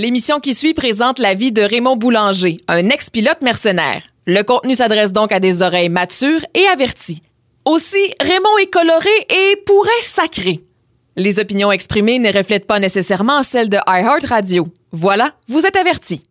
L'émission qui suit présente la vie de Raymond Boulanger, un ex-pilote mercenaire. Le contenu s'adresse donc à des oreilles matures et averties. Aussi, Raymond est coloré et pourrait sacrer. Les opinions exprimées ne reflètent pas nécessairement celles de iHeartRadio. Voilà, vous êtes avertis.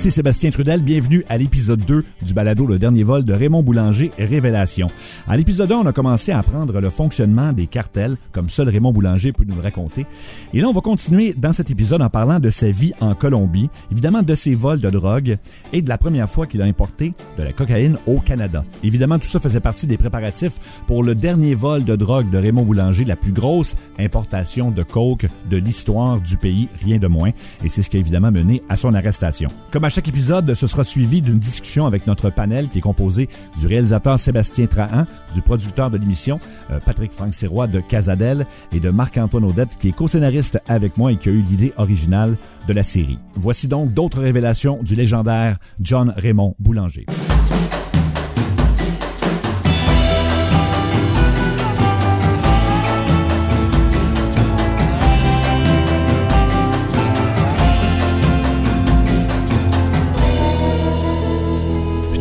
Ici Sébastien Trudel, bienvenue à l'épisode 2 du balado Le dernier vol de Raymond Boulanger Révélation. À l'épisode 1, on a commencé à apprendre le fonctionnement des cartels, comme seul Raymond Boulanger peut nous le raconter. Et là, on va continuer dans cet épisode en parlant de sa vie en Colombie, évidemment de ses vols de drogue et de la première fois qu'il a importé de la cocaïne au Canada. Évidemment, tout ça faisait partie des préparatifs pour le dernier vol de drogue de Raymond Boulanger, la plus grosse importation de coke de l'histoire du pays, rien de moins. Et c'est ce qui a évidemment mené à son arrestation. Chaque épisode, ce sera suivi d'une discussion avec notre panel qui est composé du réalisateur Sébastien Trahan, du producteur de l'émission euh, Patrick Franck Sirois de Casadel et de Marc-Antoine Audette qui est co-scénariste avec moi et qui a eu l'idée originale de la série. Voici donc d'autres révélations du légendaire John Raymond Boulanger.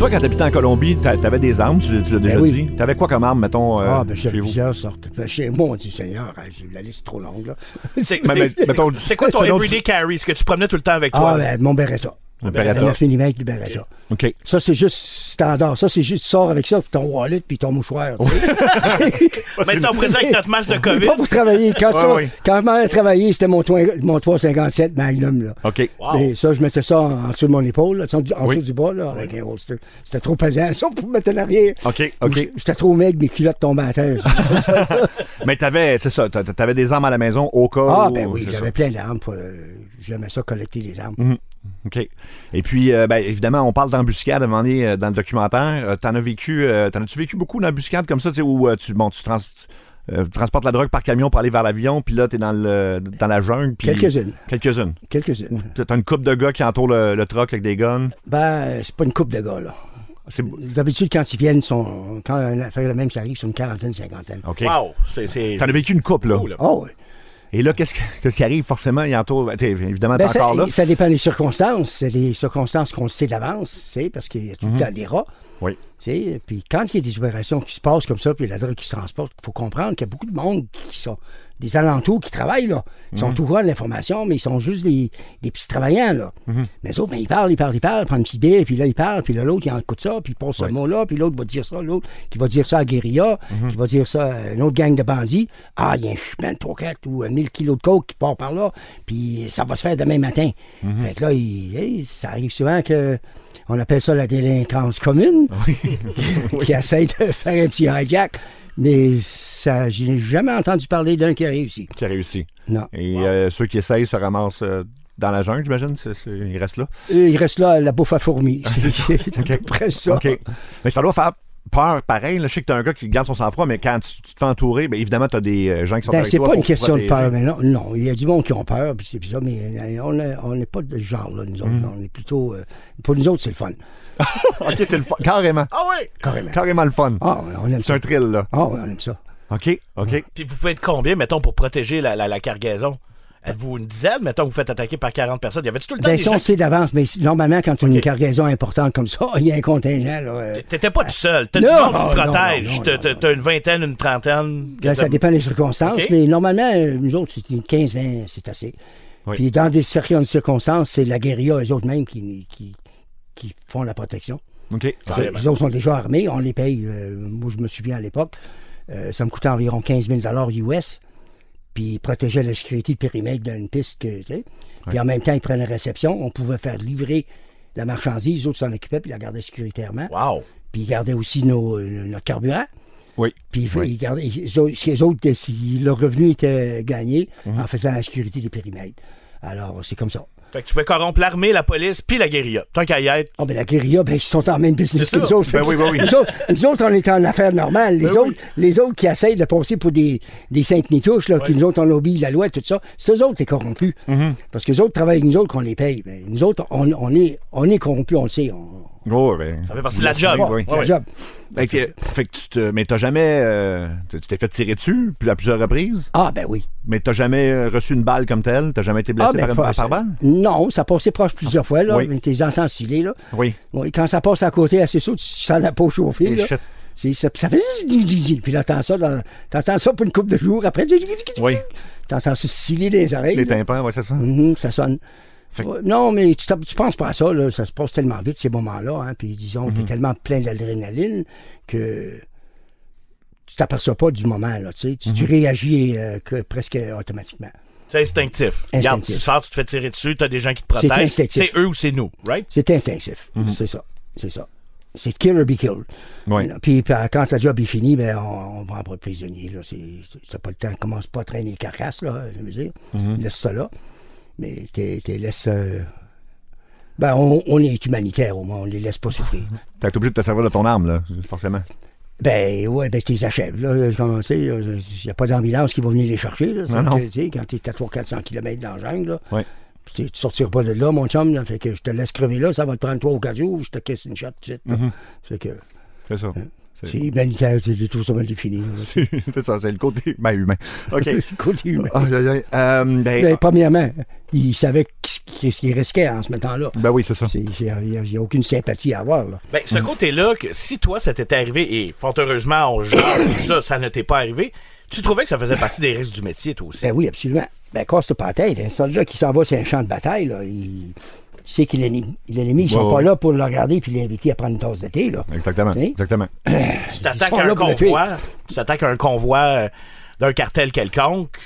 Toi, quand t'habitais en Colombie, t'avais des armes, tu, tu l'as déjà Ben oui. dit? T'avais quoi comme arme, mettons, euh, Ah, ben, chez vous? plusieurs sortes. Ben, chez moi, on dit Seigneur, hein, j'ai- la liste est trop longue, là. C'est quoi ton everyday carry? Ce que tu promenais tout le temps avec toi? Ah, ben, mon Beretta. Un Beretta. 9 mm du Beretta. OK. Ça, c'est juste standard. Ça, c'est juste, tu sors avec ça, puis ton wallet, puis ton mouchoir. tu sais. Maintenant, on pourrait dire avec notre match de Mais COVID. pas pour travailler. Quand, ça, ouais. quand je travailler, c'était mon, mon 357 Magnum. Là. OK. Wow. Et ça, je mettais ça en, en dessous de mon épaule, là, en, dessous- en Oui. dessous du bras, là, avec un holster. C'était trop pesant, ça, pour mettre en arrière. OK, OK. J'étais trop maigre, mes culottes tombaient à terre. Mais t'avais, c'est ça, t'a- t'avais des armes à la maison au cas ah, où- ben oui, j'avais plein d'armes. euh, J'aimais ça, collecter les armes. Mhm. OK. Et puis, euh, ben, évidemment, on parle d'embuscade à un moment donné euh, dans le documentaire. Euh, t'en as vécu, euh, t'en as-tu vécu beaucoup d'embuscades comme ça, tu sais, où euh, tu, bon, tu, trans- euh, tu transportes la drogue par camion pour aller vers l'avion, puis là, t'es dans, le, dans la jungle. Quelques-unes. Quelques-unes. Quelques-unes. T'as une coupe de gars qui entourent le, le truck avec des guns? Ben, c'est pas une coupe de gars, là. D'habitude, quand ils viennent, sont, quand une affaire de même, ça arrive, c'est une quarantaine, cinquantaine. OK. Wow! T'en as vécu une coupe, là? Oh, oui. Et là, qu'est-ce, que- qu'est-ce qui arrive? Forcément, il entoure. ben, évidemment, Ben, ça, encore là. ça dépend des circonstances. C'est des circonstances qu'on sait d'avance, parce qu'il y a tout le temps des rats. Mhm. Oui. Puis quand il y a des opérations qui se passent comme ça, puis la drogue qui se transporte, il faut comprendre qu'il y a beaucoup de monde qui sont des alentours qui travaillent, là. Ils Mhm. sont tout de l'information, mais ils sont juste des, des petits travaillants, là. Mhm. Mais autres, ben, ils parlent, ils parlent, ils parlent, prennent une petite bière, puis là, ils parlent, puis là, l'autre, il en écoute ça, puis il pose ce Oui. mot-là, puis l'autre va dire ça, l'autre qui va dire ça à guérilla, Mhm. qui va dire ça à une autre gang de bandits. Ah, il y a un chemin de 3, 4 ou 1000 kilos de coke qui part par là, puis ça va se faire demain matin. Mhm. Fait que là, il- hey, ça arrive souvent que on appelle ça la délinquance commune, qui essaie de faire un petit hijack. Mais ça, je n'ai jamais entendu parler d'un qui a réussi. Qui a réussi. Non. Et euh, ceux qui essayent se ramassent euh, dans la jungle, j'imagine. Ils restent là. Eux, il reste là, la bouffe à fourmis. c'est ça. ça. OK. Mais ça doit faire peur, pareil. là. Je sais que t'es un gars qui garde son sang-froid, mais quand tu, tu te fais entourer, bien évidemment, t'as des euh, gens qui sont Ben, avec c'est pas une question de peur, mais non, non. Il y a du monde qui ont peur, puis c'est ça, mais euh, on est- on n'est pas de ce genre-là, nous autres. Mm. On est plutôt. euh, pour nous autres, c'est le fun. OK, c'est le fun. Carrément. Ah oui! Carrément. Carrément le fun. Ah, on aime C'est ça. un thrill, là. Ah, ouais, on aime ça. OK, OK. Puis vous faites combien, mettons, pour protéger la, la, la cargaison? Êtes-vous une dizaine? Mettons, vous faites attaquer par 40 personnes. Y avait-tu tout le temps Ben, des ça, on sait d'avance, mais normalement, quand tu as une cargaison importante comme ça, il y a un contingent. Euh, T'étais pas tout seul. T'as du monde qui te protège. T'as- une vingtaine, une trentaine. Ça dépend des circonstances, mais normalement, euh, nous autres, c'est une 15-20, c'est assez. Oui. Puis dans des circonstances, c'est la guérilla, eux autres mêmes, qui, qui, qui font la protection. OK. Les autres sont déjà armés, on les paye. euh, moi, je me souviens à l'époque, euh, ça me coûtait environ 15 000 US. Puis ils protégeaient la sécurité de périmètre d'une piste. Que, tu sais. Puis en même temps, ils prenaient la réception. On pouvait faire livrer la marchandise. Les autres s'en occupaient, puis ils la gardaient sécuritairement. Wow! Puis ils gardaient aussi nos, euh, notre carburant. Oui. Puis Oui. ils gardaient, si les autres, euh, si leur revenu était gagné Mhm. en faisant la sécurité des périmètres. Alors, c'est comme ça. Fait que tu fais corrompre l'armée, la police, puis la guérilla. Tant qu'à y être. Ah, ben la guérilla, ben, ils sont en même business que nous autres. Ben oui, ben oui. Nous autres, nous autres, on est en affaires normales. Les, Ben autres, oui. les autres qui essayent de passer pour des, des saintes nitouches, là, qui nous autres, on obéit la loi, tout ça, c'est eux autres qui sont corrompus. Mm-hmm. Parce que les autres travaillent avec nous autres qu'on les paye. Ben, nous autres, on, on est, on est corrompus, on le sait. On, Oh, ben, Ça fait partie de la job. oui. C'est la Ouais, job. Fait que, fait que tu te, mais t'as jamais, euh, tu t'es fait tirer dessus, puis à plusieurs reprises, Ah, ben oui. mais t'as jamais euh, reçu une balle comme telle, t'as jamais été blessé ah, ben, par, pas- par, balle? Non, ça passait proche plusieurs fois, là. Oui. Mais t'es entends sciller, là. Oui. Oui, quand ça passe à côté assez chaud, tu sens la peau chauffer, Et là. shit. C'est- Ça, ça fait zing, zing, zing. Puis là, t'entends ça, dans- t'entends ça pour une couple de jours. Après, zing, zing, zing, zing. Oui. t'entends ça sciller les oreilles. Les là. tympans, ouais, c'est ça. Mhm, ça sonne. Fait Non, mais tu, tu penses pas à ça, là. Ça se passe tellement vite, ces moments-là. Hein. Puis disons, t'es tellement plein d'adrénaline que tu t'aperçois pas du moment, là. Tu, sais. tu, Mhm. tu réagis euh, que- presque automatiquement. C'est instinctif. Regarde, Instinctif. tu sors, tu te fais tirer dessus, t'as des gens qui te protègent. C'est eux ou c'est nous, right? C'est instinctif. Mhm. C'est ça. C'est ça. C'est kill or be killed. Oui. Puis, puis, quand le job est fini, ben, on, on va de prisonnier. Là. C'est, pas le temps. Commence pas à traîner les carcasses, là, je veux dire. Mhm. Laisse ça là. Mais t'es, t'es laisse. euh, Ben, on, on est humanitaire au moins, on les laisse pas souffrir. T'es obligé de te servir de ton arme, là, forcément. Ben, ouais, ben, t'es achèves, là. Comme, tu sais, il n'y a pas d'ambulance qui va venir les chercher, là. C'est Non, non. que, quand t'es à 300-400 km dans la jungle, là. Ouais. Puis tu- tu sortiras pas de là, mon chum, là. Fait que je te laisse crever là, ça va te prendre trois ou quatre jours, je te casse une shot tout de suite. Mhm. Fait que. C'est ça. C'est C'est humanitaire, c'est tout ça mal défini. c'est- ça, c'est le côté ben, humain. OK. Le côté humain. Aïe. Euh, ben, Ben, premièrement, il savait qu- ce qu'il risquait en se mettant là. ben oui, c'est ça. Il n'y a, aucune sympathie à avoir. Là. Ben, ce côté-là, que si toi, ça t'était arrivé, et fort heureusement, on tout ça, ça ne t'est pas arrivé, tu trouvais que ça faisait partie des risques du métier, toi aussi? Ben oui, absolument. Ben, casse pas la tête. Un soldat qui s'en va sur un champ de bataille, là, il sait qu'il est l'ennemi. Ils sont Ouais, pas ouais. là pour le regarder puis l'inviter à prendre une tasse de thé. Là. Exactement. Exactement. tu t'attaques à un convoi, tu t'attaques à un convoi d'un cartel quelconque,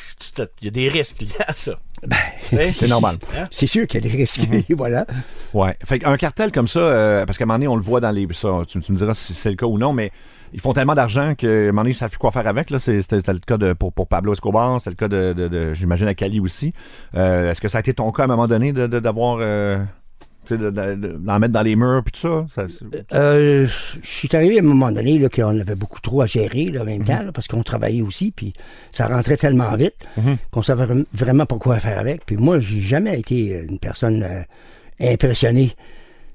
il y a des risques liés à ça. Ben? C'est normal. Hein? c'est sûr qu'il y a des risques. Mhm. voilà. Ouais. Fait qu'un cartel comme ça, euh, parce qu'à un moment donné, on le voit dans les. Ça, tu, tu me diras si c'est le cas ou non, mais ils font tellement d'argent qu'à un moment donné, ils savent plus quoi faire avec. C'était le cas de, pour, pour Pablo Escobar, c'est le cas de, de- de- j'imagine, à Cali aussi. Euh, Est-ce que ça a été ton cas à un moment donné de- de- d'avoir. euh, tu sais, de- de- de- d'en mettre dans les murs puis tout ça? Ça, c'est- Euh, je suis arrivé à un moment donné là, qu'on avait beaucoup trop à gérer là, en Mhm. même temps, là, parce qu'on travaillait aussi, puis ça rentrait tellement vite Mhm. qu'on savait vra- vraiment pas quoi faire avec. Puis moi, j'ai jamais été euh, une personne euh, impressionnée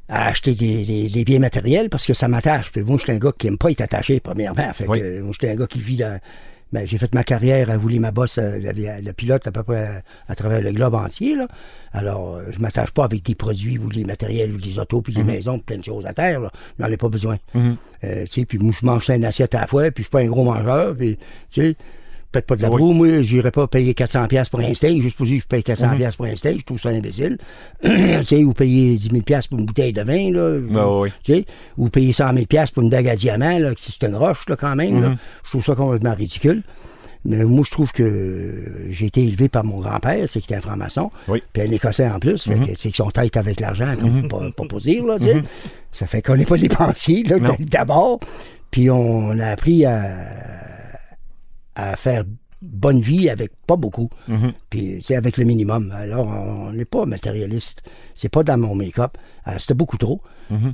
à acheter des, des- des biens matériels parce que ça m'attache. Puis moi, je suis un gars qui aime pas être attaché, premièrement. Fait Oui. euh, moi, je suis un gars qui vit dans... Ben, j'ai fait ma carrière à rouler ma bosse, euh, le, pilote à peu près à, à travers le globe entier. Là. Alors, euh, je m'attache pas avec des produits ou des matériels ou des autos puis des maisons, plein de choses à terre. Là. J'en ai pas besoin. Euh, tu sais, puis moi, je mange une assiette à la fois, puis je suis pas un gros mangeur. Puis, tu sais, peut-être pas de la Oui. broue. Moi, j'irais pas payer 400$ piastres pour un steak, juste pour dire que je paye 400$ piastres pour un steak. Je trouve ça imbécile. tu sais, ou payer 10 000$ piastres pour une bouteille de vin, là. Ah oui. Tu sais, ou payer 100 000$ piastres pour une bague à diamant, là, qui c'est une roche, là, quand même. là. Je trouve ça complètement ridicule. Mais moi, je trouve que j'ai été élevé par mon grand-père, c'est qu'il était un franc-maçon. Oui. Puis un Écossais en plus. Fait que, tu sais, qu'ils sont tête avec l'argent, comme pas, pas pour dire, là, sais. Ça fait qu'on n'est pas dépensier, d'abord. Puis on a appris à, à faire bonne vie avec pas beaucoup. Puis, tu sais, avec le minimum. Alors, on n'est pas matérialiste. C'est pas dans mon make-up. Euh, C'était beaucoup trop.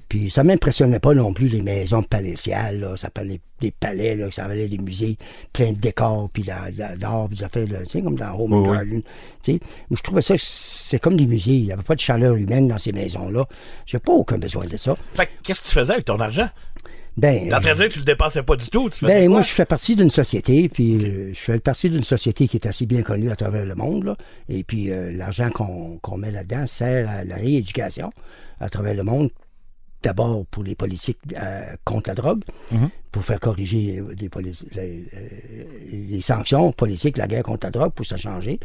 Puis, ça m'impressionnait pas non plus les maisons palatiales, là. Ça parlait des palais, là. Ça valait des musées pleins de décors, puis d'a- d'a- d'art, puis là, comme dans Home Oui. Garden. Je trouvais ça, c'est comme des musées. Il n'y avait pas de chaleur humaine dans ces maisons-là. J'ai pas aucun besoin de ça. Fait que qu'est-ce que tu faisais avec ton argent? Ben, T'es en train de dire que tu le dépensais pas du tout? Tu Ben, moi, je fais partie d'une société, puis euh, je fais partie d'une société qui est assez bien connue à travers le monde. là. Et puis, euh, l'argent qu'on met là-dedans sert à la rééducation à travers le monde. D'abord pour les politiques euh, contre la drogue, pour faire corriger euh, les, euh, les sanctions politiques, la guerre contre la drogue, pour ça changer,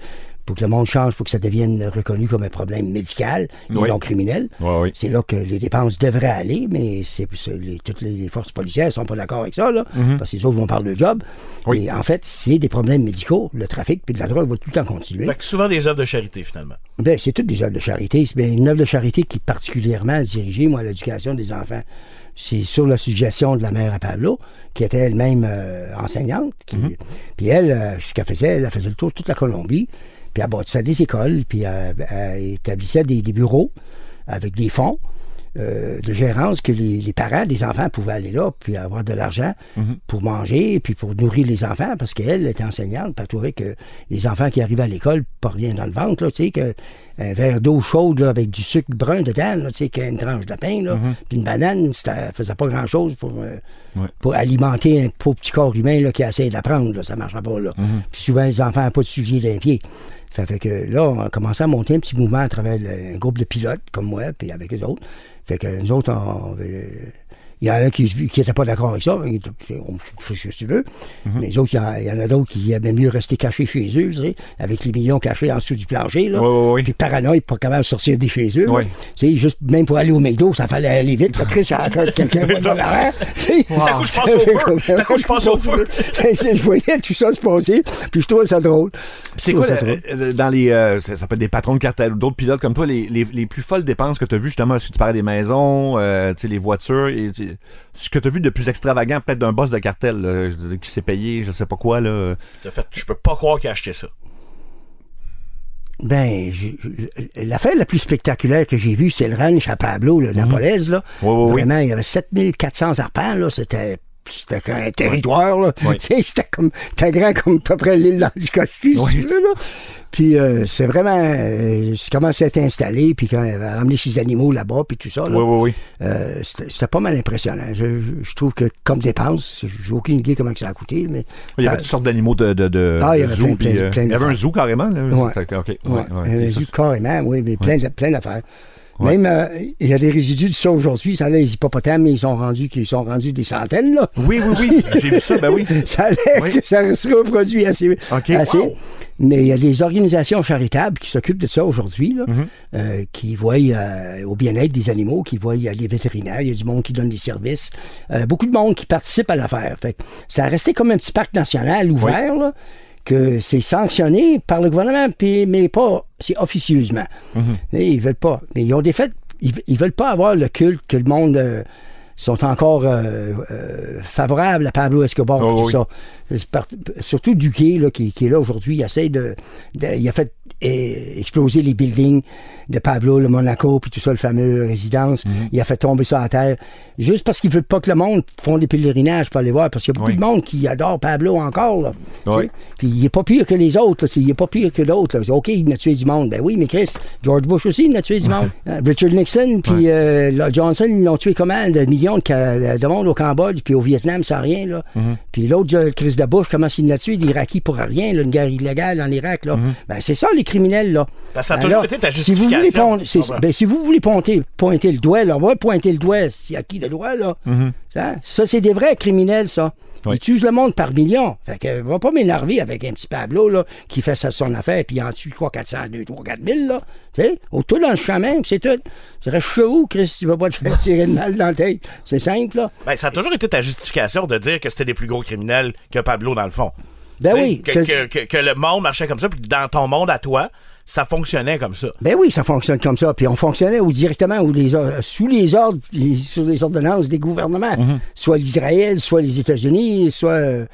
pour que le monde change, pour que ça devienne reconnu comme un problème médical et Oui. non criminel. Oui. C'est là que les dépenses devraient aller, mais c'est les- toutes les, les forces policières ne sont pas d'accord avec ça, là, parce que les autres vont parler de job. Mhm. Oui. Mais en fait, c'est des problèmes médicaux. Le trafic puis de la drogue va tout le temps continuer. Fait que souvent des œuvres de charité, finalement. Ben, c'est toutes des œuvres de charité. C'est bien une œuvre de charité qui est particulièrement dirigée, moi, à l'éducation des enfants. C'est sur la suggestion de la mère à Pablo, qui était elle-même euh, enseignante. qui- Puis elle, euh, ce qu'elle faisait, elle faisait le tour de toute la Colombie. Puis elle bâtissait des écoles, puis elle, elle établissait des, des bureaux avec des fonds. euh, de gérance que les, les parents des enfants pouvaient aller là puis avoir de l'argent pour manger puis pour nourrir les enfants parce qu'elle était enseignante puis elle trouvait que les enfants qui arrivaient à l'école pas rien dans le ventre là, tu sais que un verre d'eau chaude là, avec du sucre brun dedans, là, tu sais, qu'il y a une tranche de pain, là, puis une banane, ça faisait pas grand-chose pour, euh, Ouais. pour alimenter un pauvre petit corps humain là, qui essaie d'apprendre. Ça ne marchera pas. Là. Puis souvent, les enfants n'ont pas de suivi d'un pied. Ça fait que là, on a commencé à monter un petit mouvement à travers le- un groupe de pilotes comme moi, puis avec les autres. Fait que nous autres, on, avait- il y en a un qui n'était pas d'accord avec ça. mais On fait ce que tu veux. Mais les autres, il y en- il y, en a d'autres qui aimaient mieux rester cachés chez eux, tu sais, avec les millions cachés en dessous du plancher. Là. Ouais, ouais. Puis paranoïa, pas capable de sortir de chez eux. Ouais. Tu sais, juste même pour aller au McDo, ça fallait aller vite. Il y a quelqu'un qui va dans l'arrière. Tu sais. Tout à coup, je pense au feu? Coup, je pense au feu? je voyais tout ça se passer, puis je trouvais ça drôle. C'est quoi, ça drôle. euh, dans les, euh, ça, ça peut être des patrons de cartel ou d'autres pilotes comme toi, les, les, les plus folles dépenses que tu as vues, justement, si tu parlais des maisons, euh, tu sais, les voitures, et, ce que tu as vu de plus extravagant, peut-être d'un boss de cartel là, qui s'est payé, je sais pas quoi, là. Fait, je peux pas croire qu'il a acheté ça. Ben, l'affaire la plus spectaculaire que j'ai vue, c'est le ranch à Pablo, le Napolaise, là. Mhm. Ouais, ouais, ouais. Vraiment, il y avait 7400 arpents, là. C'était. C'était un territoire, là. Sais, C'était comme. C'était grand comme à peu près l'île d'Anticosti, si Ouais. tu veux, là. Puis euh, c'est vraiment. Euh, c'est comment s'est installé, puis quand il avait ramené ses animaux là-bas, puis tout ça, là. Oui, oui, oui. Euh, c'était pas mal impressionnant. Je, je- je trouve que comme dépense, j'ai aucune idée comment que ça a coûté, mais. Il y avait euh, toutes sortes d'animaux de, de, de, Ah, il y avait zoo. plein, plein, euh, plein il y avait un zoo carrément, là. Ouais. C'était- OK. Ouais, Ouais, un résidu carrément, oui, mais plein d'affaires. Ouais. Même, euh, il y a des résidus de ça aujourd'hui. Ça, les hippopotames, ils sont rendus, qu'ils sont rendus des centaines, là. Oui, oui, oui. J'ai vu ça, ben oui. Ça a l'air Oui. que ça se reproduit assez. Assez. Wow. Mais il y a des organisations charitables qui s'occupent de ça aujourd'hui, là, Mm-hmm. euh, qui voient euh, au bien-être des animaux, qui voient les vétérinaires, il y a du monde qui donne des services. Euh, beaucoup de monde qui participe à l'affaire. Fait ça a resté comme un petit parc national ouvert, là, que c'est sanctionné par le gouvernement, puis, mais pas, c'est officieusement. Mm-hmm. Ils veulent pas. Mais ils ont des faits, ils, ils veulent pas avoir le culte que le monde euh, sont encore euh, euh, favorables à Pablo Escobar Oh, et tout oui. ça. Surtout Duquet, là, qui, qui est là aujourd'hui, il essaie de, de- Il a fait eh, exploser les buildings de Pablo, le Monaco, puis tout ça, le fameux résidence. Mhm. Il a fait tomber ça à terre. Juste parce qu'il veut pas que le monde font des pèlerinages pour aller voir. Parce qu'il y a beaucoup Oui. de monde qui adore Pablo encore. Là, Tu Oui. sais? Puis il est pas pire que les autres. là. Il est pas pire que d'autres. OK, il a tué du monde. Ben oui, mais Chris, George Bush aussi, il a tué du monde. Richard Nixon, puis euh, Johnson, ils l'ont tué comment? De millions de, monde au Cambodge, puis au Vietnam, sans rien. Là. Mhm. Puis l'autre, Chris de Bush, comment il l'a tué? Des Irakis pour rien, là, une guerre illégale en Irak. Là. Mhm. Ben, c'est ça, les criminels. Là. Parce que ça a Ben toujours été ta si vous voulez pon- Je comprends. ben, si vous voulez pointer, pointer le doigt, là, on va pointer le doigt. C'est à qui le doigt, là? Ça, ça, c'est des vrais criminels, ça. Oui. Ils tuent le monde par millions. Fait que va pas m'énerver avec un petit Pablo, là, qui fait ça de son affaire, puis il en tue, quoi, 400, 2, 3, 4 000, là. Tu sais, au tout dans le chemin, c'est tout. Tu restes chez où, Chris, tu vas pas te faire tirer de mal dans la tête. C'est simple, là. Ben, ça a toujours été ta justification de dire que c'était des plus gros criminels que Pablo, dans le fond. Ben oui. Que, c'est- que- que- que le monde marchait comme ça, puis que dans ton monde à toi, ça fonctionnait comme ça. Ben oui, ça fonctionne comme ça. Puis on fonctionnait ou directement ou les, or- sous les ordres, puis sur les ordonnances des gouvernements, soit l'Israël, soit les États-Unis, soit. euh,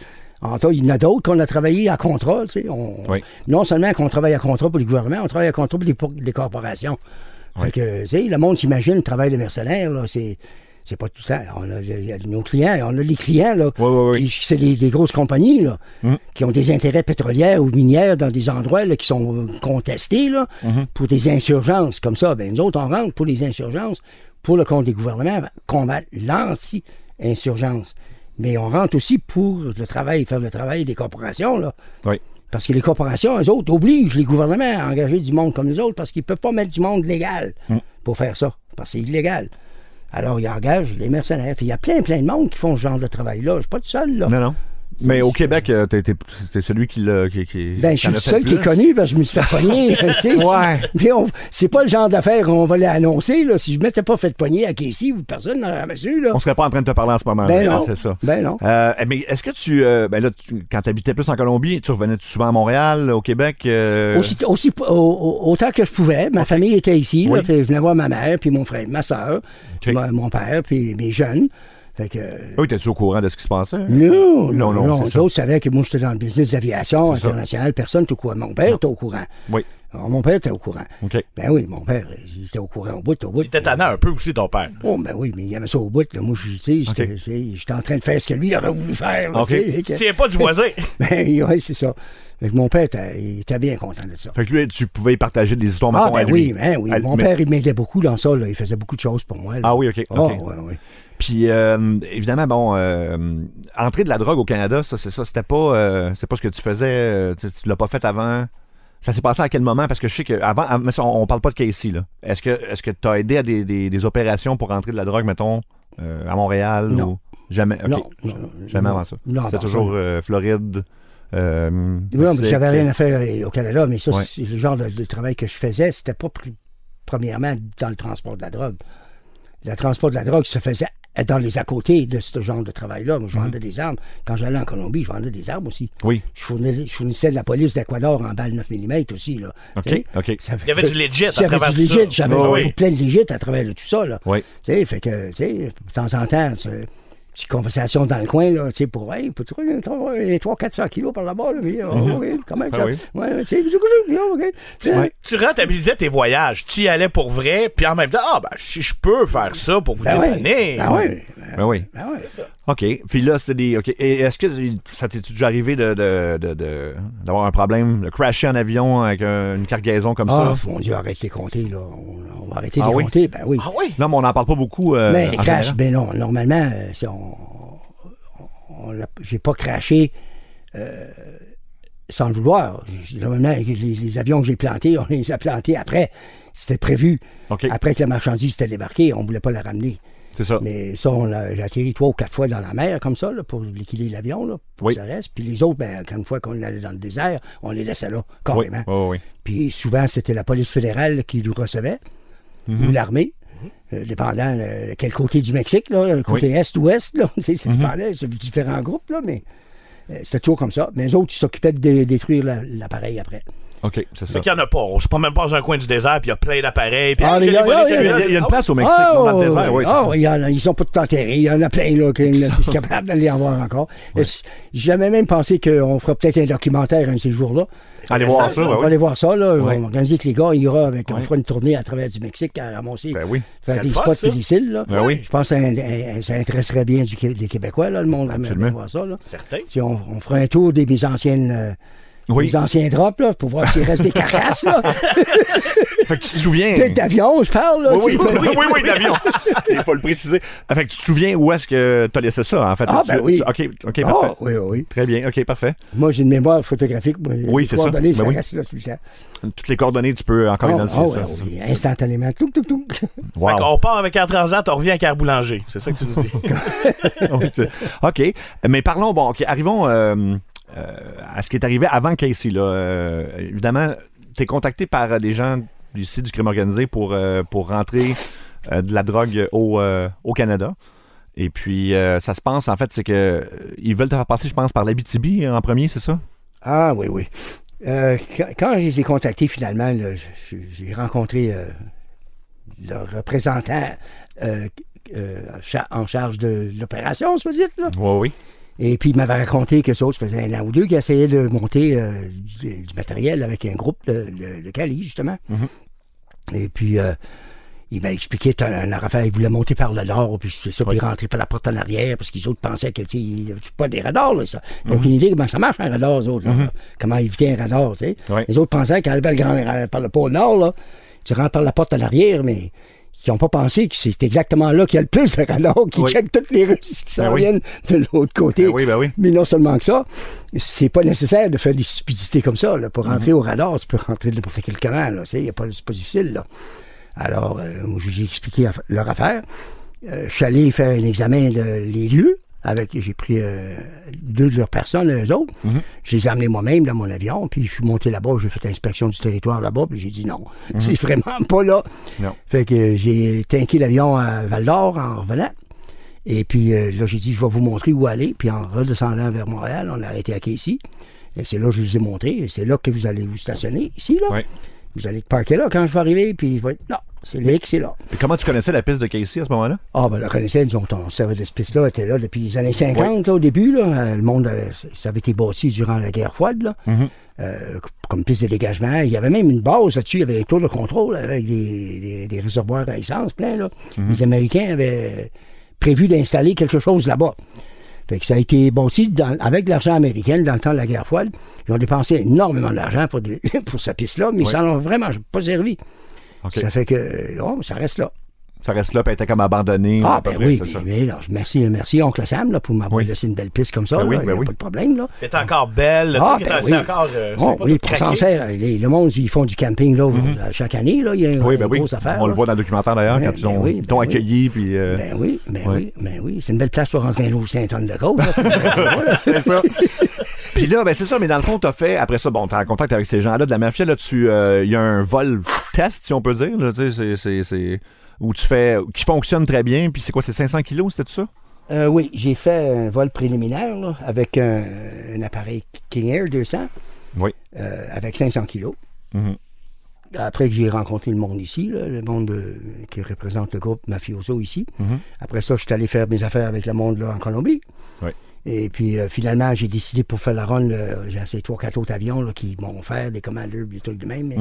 en tout cas, il y en a d'autres qu'on a travaillé à contrat. Tu sais, on- Oui. Non seulement qu'on travaille à contrat pour les gouvernements, on travaille à contrat pour les, pour les corporations. Fait que, tu sais, le monde s'imagine le travail de mercenaires, là, c'est. C'est pas tout temps. On a, y a nos clients, on a les clients, là. Oui, oui, oui. c'est des, des grosses compagnies, là, qui ont des intérêts pétrolières ou minières dans des endroits là, qui sont euh, contestés, là, pour des insurgences comme ça. Ben, nous autres, on rentre pour les insurgences, pour le compte des gouvernements, combattre l'anti-insurgence. Mais on rentre aussi pour le travail, faire le travail des corporations, là. Oui. Parce que les corporations, eux autres, obligent les gouvernements à engager du monde comme nous autres parce qu'ils ne peuvent pas mettre du monde légal pour faire ça. Parce que c'est illégal. Alors, ils engagent les mercenaires. Il y a plein, plein de monde qui font ce genre de travail-là. Je suis pas tout seul, là. Non, non. Mais au Québec, euh, c'est celui qui l'a. Qui, qui, Ben, je suis le seul qui est connu, parce que je me suis fait pogner. Ouais. C'est pas le genre d'affaire qu'on va l'annoncer. Là. Si je m'étais pas fait pogner à Casey, personne n'aurait jamais su. Là. On serait pas en train de te parler en ce moment. Ben non. C'est ça. Ben non. Euh, mais est-ce que tu, euh, ben là, tu- quand tu habitais plus en Colombie, tu revenais souvent à Montréal, au Québec? euh, Aussi, aussi- au- au- autant que je pouvais. Ma famille était ici. Oui. Je venais voir ma mère, puis mon frère, ma soeur, Ok. mon père, puis mes jeunes. Fait que, Oui, t'es-tu au courant de ce qui se passait? non, Non, non, non, Les autres savaient que moi, j'étais dans le business d'aviation internationale. Personne n'était au courant. Mon père était au courant. Oui. Alors, mon père était au courant. OK. Ben oui, mon père, il était au courant au bout, au bout. Il était tannant un peu aussi, ton père. Oh, ben oui, mais il aimait ça au bout. Là. Moi, je- tu sais, j'étais en train de faire ce que lui il aurait voulu faire. là, Ok. tu que- tiens pas du voisin. Ben oui, c'est ça. Fait que mon père, était, il était bien content de ça. Fait que lui, tu pouvais y partager des histoires, Ah, à ben lui. oui, ben oui. À- Mon mais- père, il m'aidait beaucoup dans ça. Là. Il faisait beaucoup de choses pour moi. là. Ah oui, OK. Ah, OK. ouais, ouais. Puis, euh, évidemment, bon, euh, entrer de la drogue au Canada, ça, c'est ça. C'était pas, euh, c'est pas ce que tu faisais. euh, tu, tu l'as pas fait avant. Ça s'est passé à quel moment? Parce que je sais que avant, mais on, on parle pas de Casey, là. Est-ce que est-ce que tu as aidé à des, des- des opérations pour rentrer de la drogue, mettons, euh, à Montréal? Non. Ou... Jamais? Non, Jamais avant ça. Non, C'était avant toujours Floride. Non, mais Mexique. j'avais rien à faire au Canada, mais ça, Ouais. c'est le genre de, de travail que je faisais. C'était pas premièrement dans le transport de la drogue. Le transport de la drogue se faisait dans les à côté de ce genre de travail-là. Moi, je Mhm. vendais des armes. Quand j'allais en Colombie, je vendais des armes aussi. Oui. Je fournissais, je fournissais de la police d'Ecuador en balles 9 mm aussi. Là. OK. OK. ça Il y avait du legit à travers du tout ça. legit, j'avais oui. plein de legit à travers de tout ça. Là. Oui. Tu sais, fait que, tu sais, de temps en temps, tu petite conversation dans le coin, là, tu sais, pour, hey, peux-tu trouver 300-400 kilos par là-bas, là, puis, oh, OK, quand même, Ah ça- oui. ouais, tu sais, puis, OK, tu sais, Ouais. Tu rentabilisais tes voyages. Tu y allais pour vrai, puis en même temps, ah, ben, si je peux faire ça pour vous ben ouais, dépanner. ben ouais, Ben oui. ben ouais. OK. Puis là, c'est des. OK. Et est-ce que ça t'est déjà arrivé de, de- de- de- d'avoir un problème, de crasher en avion avec un- une cargaison comme Ah, ça? mon Dieu, arrête de les compter, là. On, on va arrêter de Ah les oui? compter, ben oui. Ah oui? Non, mais on n'en parle pas beaucoup. euh, Mais les en crashs, ben non, normalement, euh, si on, j'ai pas craché euh, sans le vouloir. Les, les avions que j'ai plantés, on les a plantés après. C'était prévu. Après que la marchandise était débarquée, on voulait pas la ramener. C'est ça. Mais ça, on j'ai atterri trois ou quatre fois dans la mer, comme ça, là, pour liquider l'avion, là, pour Oui. que ça reste. Puis les autres, ben, quand une fois qu'on allait dans le désert, on les laissait là, carrément. oui, oui. Puis souvent, c'était la police fédérale qui nous recevait, Mhm. ou l'armée, euh, dépendant de quel côté du Mexique, là, côté est ou ouest, c'est, c'est dépendait, c'est différents groupes, là, mais euh, c'était toujours comme ça. Mais les autres, ils s'occupaient de dé- détruire la- l'appareil après. OK, c'est ça. Fait qu'il y en a pas. On se promène pas dans un coin du désert, puis il y a plein d'appareils. Puis, Ah, ah, il y y a- y, y une Ah, place au Mexique, non, dans le désert. Oui, ah, il y en a, ils sont pas tout enterrés. Il y en a plein là, qui sont capables d'aller en voir encore. C- J'avais même pensé qu'on ferait peut-être un documentaire un de ces jours-là. Allez voir ça, ça, on ouais, va ouais. aller voir ça. Là. Ouais. On va organiser que les gars, il y aura avec, on Ouais. fera une tournée à travers du Mexique à ramasser, Ben oui. faire des spots ça. et des îles. Là. Ben oui. Je pense que ça, intéresserait bien des Québécois, là, le monde bien voir ça. Là. Certain. Si on, on fera un tour des anciennes. Oui. mes anciens drops, là, pour voir s'il reste des carcasses, là. Fait que tu te souviens. Peut-être d'avion, je parle, là. Oui, oui, oui, oui, oui, d'avion. Il faut le préciser. Ah, Fait que tu te souviens où est-ce que tu as laissé ça, en fait? Ah, ben oui. OK, OK, Ah, parfait. oui, oui. Très bien, OK, parfait. Moi, j'ai une mémoire photographique. Oui, les c'est ça. coordonnées, Ben ça oui. reste là tout le temps. Toutes les coordonnées, tu peux encore Ah, identifier ça. instantanément. Tout, tout, tout. Wow. Fait qu'on part avec Air Transat, on revient avec Air Boulanger. C'est ça que tu nous dis. OK. Mais parlons, bon, OK, arrivons euh, à ce qui est arrivé avant Casey. Là. Euh, évidemment, tu es contacté par euh, des gens ici du crime organisé pour, euh, pour rentrer euh, de la drogue au, euh, au Canada. Et puis, euh, ça se passe, en fait, c'est que euh, ils veulent te faire passer, je pense, par l'Abitibi en premier, c'est ça? Ah, oui, oui. Euh, quand, quand je les ai contactés, finalement, j'ai rencontré euh, le représentant euh, euh, cha- en charge de l'opération, se dire. Là. Oui, oui. Et puis, il m'avait raconté que ça autres, ça faisait un an ou deux qu'ils essayaient de monter euh, du, du matériel avec un groupe de, de, de Cali, justement. Et puis, euh, il m'a expliqué un affaire, il voulait monter par le nord, puis c'est ça, puis rentrer par la porte en arrière, parce qu'ils autres pensaient que, tu avait pas des radars, là, ça. Ils n'ont aucune idée comment ça marche, un radar, eux autres, là. Comment éviter un radar, tu sais. Les autres pensaient qu'à le grand, par le pôle nord, là, tu rentres par la porte en arrière, mais ils n'ont pas pensé que c'est exactement là qu'il y a le plus de radars qui Oui. checkent toutes les Russes qui s'en Ben oui. viennent de l'autre côté. Ben oui, ben oui. Mais non seulement que ça, c'est pas nécessaire de faire des stupidités comme ça. Là. Pour rentrer au radar, tu peux rentrer de n'importe quel. Là. C'est, pas, pas difficile. Là. Alors, euh, moi, je vous ai expliqué leur affaire. Euh, je suis allé faire un examen de les lieux. Avec, j'ai pris euh, deux de leurs personnes, eux autres. Je les ai amenés moi-même dans mon avion, puis je suis monté là-bas, j'ai fait l'inspection du territoire là-bas, puis j'ai dit non, c'est vraiment pas là. Non. Fait que j'ai tanké l'avion à Val-d'Or en revenant. Et puis euh, là, j'ai dit, je vais vous montrer où aller. Puis en redescendant vers Montréal, on a arrêté à Casey. Et c'est là que je vous ai montré. C'est là que vous allez vous stationner, ici, là. Oui. Vous allez parker là quand je vais arriver. Puis, vous allez- non, c'est. Et comment tu connaissais la piste de Casey à ce moment-là? Ah, ben, la connaissait, nous autres, on servait de ce piste-là, était là depuis les années 50, là, au début, là. Euh, Le monde, euh, ça avait été bâti durant la guerre froide, là. euh, comme piste de dégagement. Il y avait même une base là-dessus, il y avait un tour de contrôle avec des, des- des réservoirs à essence plein. Là. Les Américains avaient prévu d'installer quelque chose là-bas. Fait que ça a été bâti dans- avec de l'argent américain dans le temps de la guerre froide. Ils ont dépensé énormément d'argent pour, des- pour sa piste-là, mais ça n'en a vraiment pas servi. Ça fait que oh, ça reste là. Ça reste là, puis elle était comme abandonnée. Ah, ben près, oui, ça. mais, là, je- merci, merci, Oncle Sam, là, pour m'avoir Oui. laissé une belle piste comme ça. Ben oui, là. Il ben y a oui. pas de problème, là. Elle est encore belle. Le Ah, truc ben assez oui. encore. euh, Oh, pas oui, tout pour les- le monde, ils font du camping là, à chaque année. Là, il y a Oui, une ben oui. grosse affaire. On le voit dans le documentaire d'ailleurs, Ben, quand ils ben ont- ils ben accueilli, puis. euh, Ben oui, ben oui, ben oui. C'est une belle place pour rentrer un 5 tonnes de. Voilà. c'est ça. Puis là, ben c'est ça, mais dans le fond, t'as fait, après ça, bon, t'es en contact avec ces gens-là de la mafia, là, tu, euh, il y a un vol test, si on peut dire, là, tu sais, c'est, où tu fais, qui fonctionne très bien, puis c'est quoi, c'est 500 kilos, c'était ça? Euh, oui, j'ai fait un vol préliminaire là, avec un, un appareil King Air 200 Oui. euh, avec 500 kilos. Mhm. Après que j'ai rencontré le monde ici, là, le monde euh, qui représente le groupe Mafioso ici. Mhm. Après ça, je suis allé faire mes affaires avec le monde là, en Colombie. Oui. Et puis euh, finalement, j'ai décidé pour faire la run, là, j'ai essayé trois, quatre autres avions là, qui m'ont offert des commandeurs, des trucs de même. Mais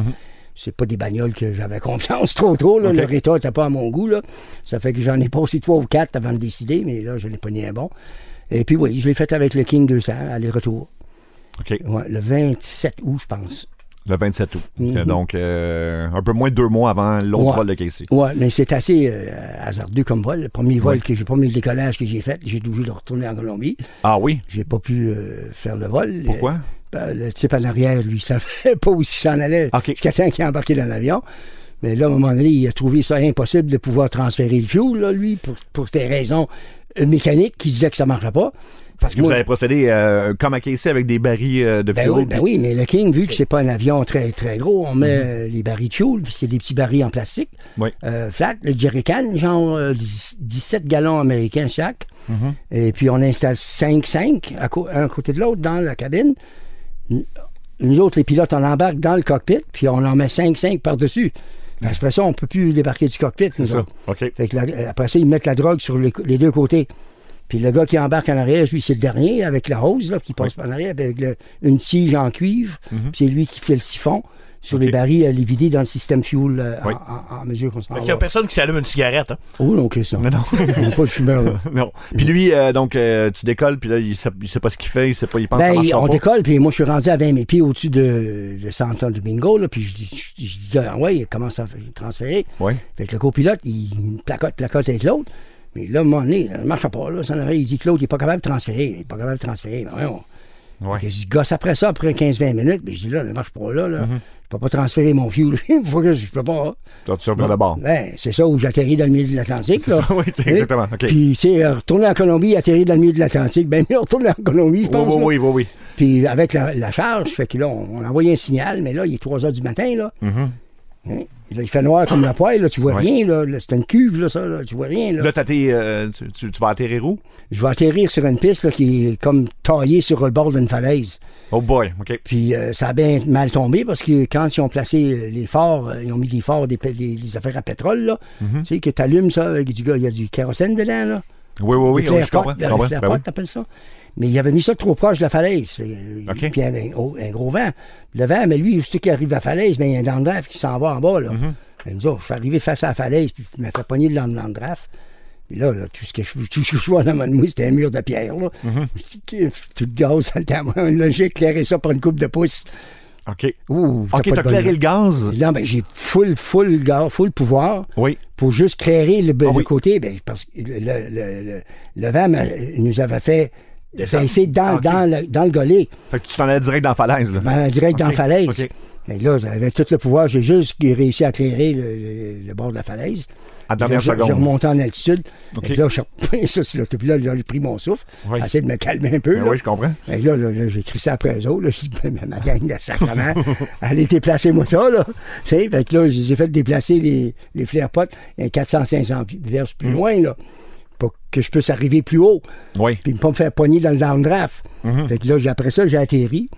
c'est pas des bagnoles que j'avais confiance trop trop. Là. OK. Leur état n'était pas à mon goût. Là. Ça fait que j'en ai passé trois ou quatre avant de décider, mais là, je l'ai pogné un bon. Et puis oui, je l'ai fait avec le King 200, aller-retour. OK. Ouais, le 27 août, je pense. Le 27 août. Mhm. Donc, euh, un peu moins de deux mois avant l'autre Ouais. vol de Casey. Oui, mais c'est assez euh, hasardeux comme vol. Le premier vol que j'ai, le premier décollage que j'ai fait, j'ai obligé de retourner en Colombie. Ah oui? J'ai pas pu euh, faire le vol. Pourquoi? Ben, le type à l'arrière, lui, il savait pas où il s'en allait OK. jusqu'à temps qu'il a embarqué dans l'avion. Mais là, à un moment donné, il a trouvé ça impossible de pouvoir transférer le fuel, là, lui, pour, pour des raisons mécaniques qui disaient que ça marchait pas. Parce que vous avez procédé euh, comme à Casey avec des barils euh, de Ben fuel. oui, ben oui, mais le King, vu que c'est pas un avion très très gros, on met euh, les barils de fuel, c'est des petits barils en plastique, Oui. euh, flat, le jerrycan, genre euh, 10 17 gallons américains chaque. Et puis on installe 5-5, à co- un côté de l'autre, dans la cabine. Nous- autres, les pilotes, on embarque dans le cockpit, puis on en met 5-5 par-dessus. Après ça, on peut plus débarquer du cockpit, nous ça. autres. OK. Fait que la- après ça, ils mettent la drogue sur les, les deux côtés. Puis le gars qui embarque en arrière, lui, c'est le dernier, avec la hose, là, qui passe par en arrière, avec le- une tige en cuivre. Puis c'est lui qui fait le siphon sur les barils à les vider dans le système fuel euh, en- Oui. en, en mesure qu'on s'en Fait qu'il y a personne qui s'allume une cigarette. Hein. Oh non, Christian. Mais non. Pas le fumeur, là. non. Puis lui, euh, donc, euh, tu décolles, puis là, il sait, il sait pas ce qu'il fait, il sait pas, il pense que ça Ben, on pas. décolle, puis moi, je suis rendu à 20 000 pieds au-dessus de, de Santa Domingo, là, puis je dis, je, je dis, ah ouais, il commence à transférer. Ouais. Fait que le copilote, il placote, placote avec l'autre. Mais là, à un moment donné, ça ne marche pas. Là. Ça, il dit que l'autre, il n'est pas capable de transférer. Il n'est pas capable de transférer. Mais voyons. Ouais. Fait que je gosse après ça, après 15-20 minutes. Mais je dis là, ne marche pas là. là. Je peux pas transférer mon fuel. Il faut que je ne peux pas. Toi, tu reviens de bord. Ben, c'est ça où j'atterris dans le milieu de l'Atlantique. C'est là. ça, oui, exactement. Puis, tu sais, retourner en Colombie, atterrir dans le milieu de l'Atlantique, ben mieux retourner en Colombie, je Oui, pense. oui, là. oui, oui, oui. Puis avec la, la charge, fait que là, on, on a envoyé un signal, mais là, il est 3 heures du matin, là. Hein? Là, il fait noir comme la poêle, là, tu vois Ouais. rien, là. Là, c'est une cuve, là, ça, là, tu vois rien, là. Là, euh, tu, tu- tu vas atterrir où? Je vais atterrir sur une piste, là, qui est comme taillée sur le bord d'une falaise. Oh boy, OK. Puis euh, ça a bien mal tombé parce que quand ils ont placé euh, les phares, euh, ils ont mis des phares, des, des affaires à pétrole, là. Mm-hmm. Tu sais, que tu allumes ça avec du gars, il y a du kérosène dedans, là. Oui, oui, oui, oui, je comprends. je comprends. Ben oui. ça. Mais il avait mis ça trop proche de la falaise. Euh, OK. Puis il y avait un, un gros vent. Le vent, mais lui, juste qu'il arrive à la falaise, ben, il y a un dent de draft qui s'en va en bas. Là. Dit, oh, je suis arrivé face à la falaise, puis il m'a fait pogner le dent de draft. Puis là, là, tout ce que je, tout ce que je vois dans ma moi, c'était un mur de pierre. Là. Kif, tout le gaz. Là, j'ai éclairé ça par une coupe de pouce. OK. Ouh, OK, pas de t'as clairé le gaz? Là, ben, j'ai full, full, gaz, full pouvoir Oui. pour juste clairer le, le Ah oui. côté, ben, parce que le, le, vent nous avait fait Descendre. baisser dans, dans, le, dans le Fait que tu t'en allais direct dans la falaise, là. ben, direct dans la falaise. ok. Et là, avec tout le pouvoir, j'ai juste réussi à clairer le, le- le bord de la falaise. À dernière J'ai- J'ai seconde. remonté en altitude. Et là, j'ai repris ça sur. Puis là, j'ai pris mon souffle. Oui. J'ai essayé de me calmer un peu. Ben oui, je comprends. Et là, là, là, j'ai écrit ça après eux autres. Là, j'ai dit, Ben, ma gang de sacrement, allez déplacer moi ça, là. Fait que là, je les ai fait déplacer les, les un 400-500 verges Mm. plus loin, là, pour que je puisse arriver plus haut, Oui. puis pas me faire pogner dans le downdraft. Mm-hmm. Fait que là, après ça, j'ai atterri.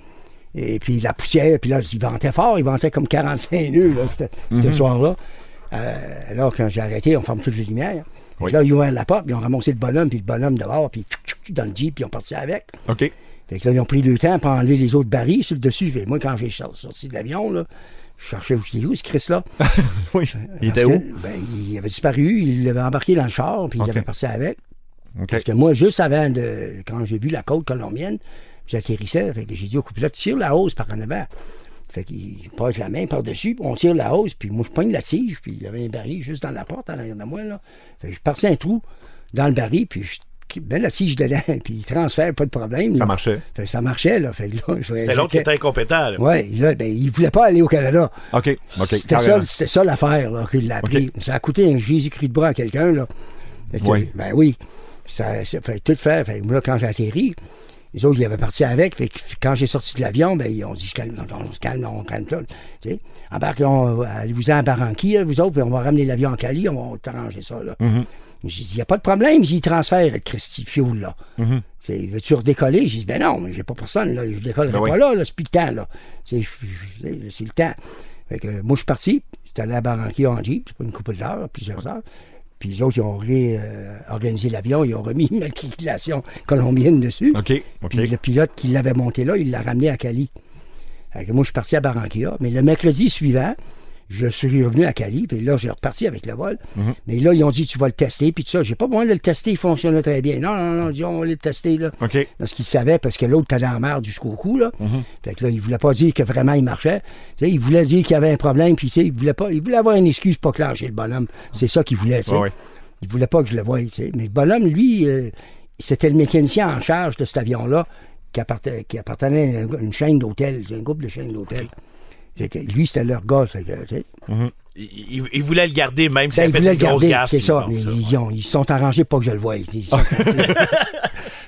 Et puis la poussière, puis là, il ventait fort, il ventait comme 45 nœuds, là, ce ce soir-là. Euh, alors, quand j'ai arrêté, on ferme toutes les lumières. Oui. Là, ils ont ouvert la porte, puis ils ont ramassé le bonhomme, puis le bonhomme dehors, puis dans le jeep, puis ils ont parti avec. OK. Fait que là, ils ont pris le temps pour enlever les autres barils sur le dessus. Fait moi, quand j'ai sor- sorti de l'avion, là, je cherchais où il est où, ce Chris-là. oui. Il était où? que, ben, il avait disparu, il l'avait embarqué dans le char, puis il avait parti avec. Parce que moi, juste avant de. Quand j'ai vu la côte colombienne, j'atterrissais, fait que j'ai dit au copilote, tire la hausse par en avant. Fait qu'il passe la main par-dessus, puis on tire la hausse, puis moi, je pogne la tige, puis il y avait un baril juste dans la porte, en arrière de moi, là. Fait que je partais un trou dans le baril, puis je mets la tige dedans, puis il transfère, pas de problème. Ça là. marchait. Fait que ça marchait, là. Fait là, C'est l'autre qui était incompétent. là. Oui, là, ben, il voulait pas aller au Canada. OK. OK. C'était ça, c'était ça l'affaire là, qu'il l'a appris. Ça a coûté un Jésus-Christ de bras à quelqu'un. Là. Que, Oui. Ben oui. Ça, ça fait tout faire. Fait moi, quand j'ai atterri, les autres, ils avaient parti avec. Fait que quand j'ai sorti de l'avion, ben, ils ont dit, calme, on, se calme, on calme tout. Tu sais, embarquons, allez-vous-en à Barranquille, là, vous autres, puis on va ramener l'avion en Cali, on va t'arranger ça. Là. J'ai dit, il n'y a pas de problème, j'y transfère le Christy Fuel, là. Mm-hmm. C'est, Veux-tu redécoller? J'ai dit, ben non, mais j'ai pas personne, là. Je décollerai Ben pas oui. là, là, c'est plus le temps, là. C'est, le temps. Fait que, moi, je suis parti, j'étais allé à Barranquilla en Jeep, une couple d'heures, plusieurs heures. Puis les autres, ils ont réorganisé l'avion, ils ont remis une matriculation colombienne dessus. OK. Puis le pilote qui l'avait monté là, il l'a ramené à Cali. Fait que moi, je suis parti à Barranquilla. Mais le mercredi suivant, je suis revenu à Cali. Puis là, j'ai reparti avec le vol. Mhm. Mais là, ils ont dit, tu vas le tester. Puis tout ça, j'ai pas besoin de le tester, il fonctionnait très bien. Non, non, non, ils ont le tester, là. Parce qu'ils savaient, parce que l'autre était dans la merde jusqu'au cou, là. Fait que là, il voulait pas dire que vraiment il marchait. Tu sais, il voulait dire qu'il y avait un problème, puis tu sais, il voulait pas, avoir une excuse pour clencher le bonhomme. C'est ça qu'il voulait, tu sais. Ouais, ouais. Il voulait pas que je le voie, tu sais. Mais le bonhomme, lui, euh, c'était le mécanicien en charge de cet avion-là qui, appartenait, à une, chaîne d'hôtels, un groupe de chaînes d'hôtels. Lui, c'était leur gars. fait que, tu sais. Il, il- il voulait le garder même si Ben, ils voulaient une le grosse garder, gaffe. c'est ça. Mais ils, ont- ils se sont arrangés pour que je le voie. Ils sont-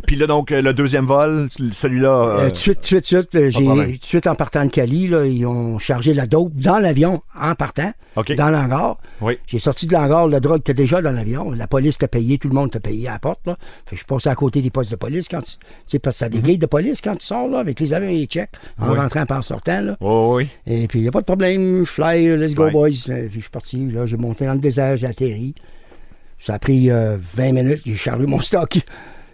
Puis là, donc, euh, le deuxième vol, celui-là. Euh, euh, tout de suite, tout de suite, suite, tout suite en partant de Cali, là, ils ont chargé la dope dans l'avion en partant, dans l'hangar. Oui. J'ai sorti de l'hangar, la drogue était déjà dans l'avion. La police t'a payé, tout le monde t'a payé à la porte. Là. Fait que je suis passé à côté des postes de police quand tu. Tu sais, parce que t'as des gates de police quand tu sors là, avec les avions et les checks, en Mhm. Oui. rentrant et en sortant. Là. Oh, oui. Et puis, il n'y a pas de problème, fly, let's go, boys. Puis, je suis parti, là, j'ai monté dans le désert, j'ai atterri. Ça a pris euh, 20 minutes, j'ai chargé mon stock.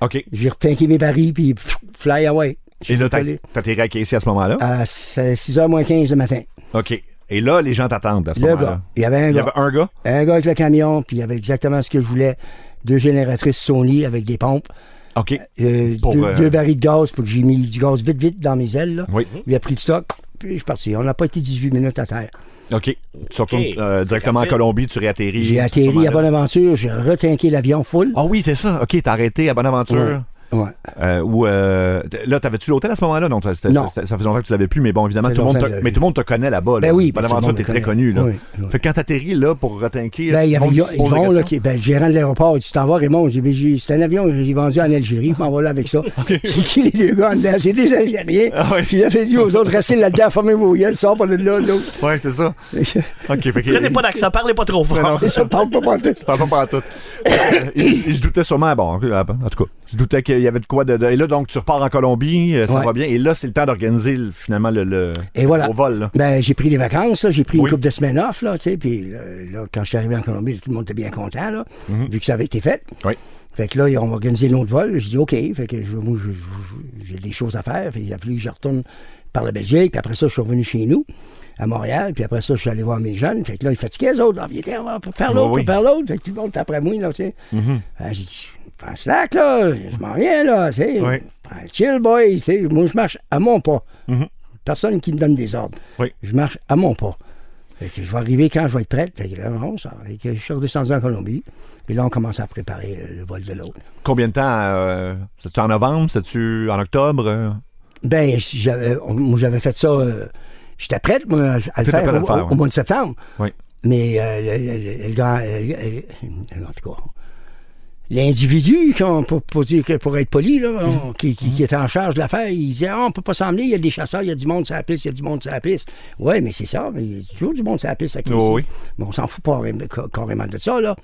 OK. J'ai retinqué mes barils, puis pff, fly away. Et là, t'as atterri à Casey à ce moment-là? à 6h moins 15 le matin. OK. Et là, les gens t'attendent à ce moment-là. gars, il y avait un Il y gars. avait un gars? Un gars avec le camion, puis il y avait exactement ce que je voulais. Deux génératrices Sony avec des pompes. OK. Euh, Pour, deux, euh, deux barils de gaz pour que j'ai mis du gaz vite, vite dans mes ailes. Là. Oui. Il a pris le stock, puis je suis parti. On n'a pas été 18 minutes à terre. OK. Tu retournes OK. euh, directement en. Colombie, tu réatterris. J'ai atterri à. Bonaventure, j'ai retinqué l'avion full. Ah oui, c'est ça. OK, t'as arrêté à Bonaventure. Ouais. Euh, ou euh, là, t'avais-tu l'hôtel à ce moment-là? Non, ça faisait longtemps que tu l'avais plus, mais bon, évidemment, tout le monde te, mais tout le monde te connaît là-bas. Ben là. oui, ben, monde t'es très connu. Là. Oui, oui. Fait que quand t'atterris là pour retinquer. Ben, il y avait Yvon, là, qui, ben, le gérant de l'aéroport, il dit T'en vas, Raymond? J'ai dit, Ben, C'est un avion que j'ai vendu en Algérie, je m'en vais là avec ça. C'est qui les deux gars en dedans? C'est des Algériens. Ah oui. Puis il a fait dire aux autres Restez là-dedans, fermez vos gueules, sors pas de là, l'autre. Ouais, c'est ça. OK, fait que. Prenez pas d'accent, parlez pas trop fort. C'est ça, parle pas pas tout. Parle pas par tout. il, se doutait sûrement, bon, ok, en tout cas, je doutais qu'il y avait de quoi de, de- Et là, donc, tu repars en Colombie, euh, ça Ouais. va bien. Et là, c'est le temps d'organiser le- finalement le, le Et voilà. au vol. Là. Ben, j'ai pris les vacances, j'ai pris Oui. une couple de semaines off, là, tu sais, puis là, là, quand je suis arrivé en Colombie, tout le monde était bien content, là, vu que ça avait été fait. Oui. Fait que là, ils ont organisé l'autre vol. Je dis OK. Fait que j'ai des choses à faire. Fait qu'il a fallu que je retourne par la Belgique. Puis après ça, je suis revenu chez nous, à Montréal. Puis après ça, je suis allé voir mes jeunes. Fait que là, ils fatiguaient les autres. Ah, viens, on va faire l'autre, Oui, on va faire l'autre. Fait que tout le monde est après moi, là, tu sais. Ah, j'ai dit, prends un slack, là. Je m'en viens, là. Oui. Chill, boy. Moi, je marche à mon pas. Personne qui me donne des ordres. Oui. Je marche à mon pas. Fait que je vais arriver quand je vais être prête. Fait que là, on sort. Fait que je suis redescendu en Colombie. Puis là, on commence à préparer euh, le vol de l'autre. Combien de temps euh, C'est-tu en novembre? C'est-tu en octobre? Euh? Ben, si j'avais, on- moi, j'avais fait ça. euh, J'étais prête, moi, à, à le faire, au, faire, au- ouais. au mois de septembre. Oui. Mais euh, le, le- le- le- en tout cas. L'individu, qu'on- pour, pour dire que pour être poli, là, on- qui, qui, qui était en charge de l'affaire, il disait Ah, on peut pas s'emmener, il y a des chasseurs, il y a du monde sur la piste, il y a du monde sur la piste. Oui, mais c'est ça, mais il y a toujours du monde sur la piste à. Oh, oui. Mais on s'en fout pas carrément- de ça, là.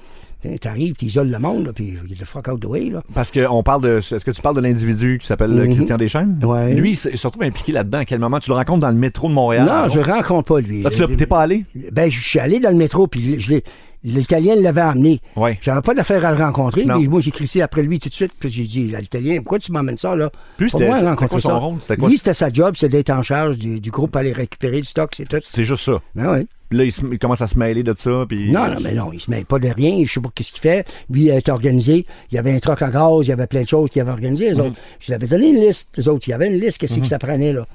Tu arrives, tu isoles le monde, là, puis il the fuck out the way, là. Parce que on parle de. Est-ce que tu parles de l'individu qui s'appelle Mhm. Christian Deschênes? Ouais. Lui, il se retrouve impliqué là-dedans. À quel moment Tu le rencontres dans le métro de Montréal? Non, je rencontre pas lui. Ah, tu t'es pas allé? Ben, je suis allé dans le métro, puis je l'ai- L'Italien l'avait amené. Ouais. J'avais pas d'affaire à le rencontrer. Non. mais moi, j'ai crissé après lui tout de suite. Puis j'ai dit, l'Italien, pourquoi tu m'emmènes ça, là? Plus, c'était- quoi son ça. rôle? C'était quoi? Lui, c'était sa job, c'est d'être en charge du, du groupe, aller récupérer le stock, c'est tout. C'est juste ça. Ben oui. Puis là, il, se- il commence à se mêler de ça. Puis... Non, non, mais non, il se mêle pas de rien. Je sais pas qu'est-ce qu'il fait. Lui, il a été organisé. Il y avait un troc à gaz, il y avait plein de choses qu'il avait organisées. Les autres. Je lui avais donné une liste. Les autres, il y avait une liste. Qu'est-ce que ça prenait, là?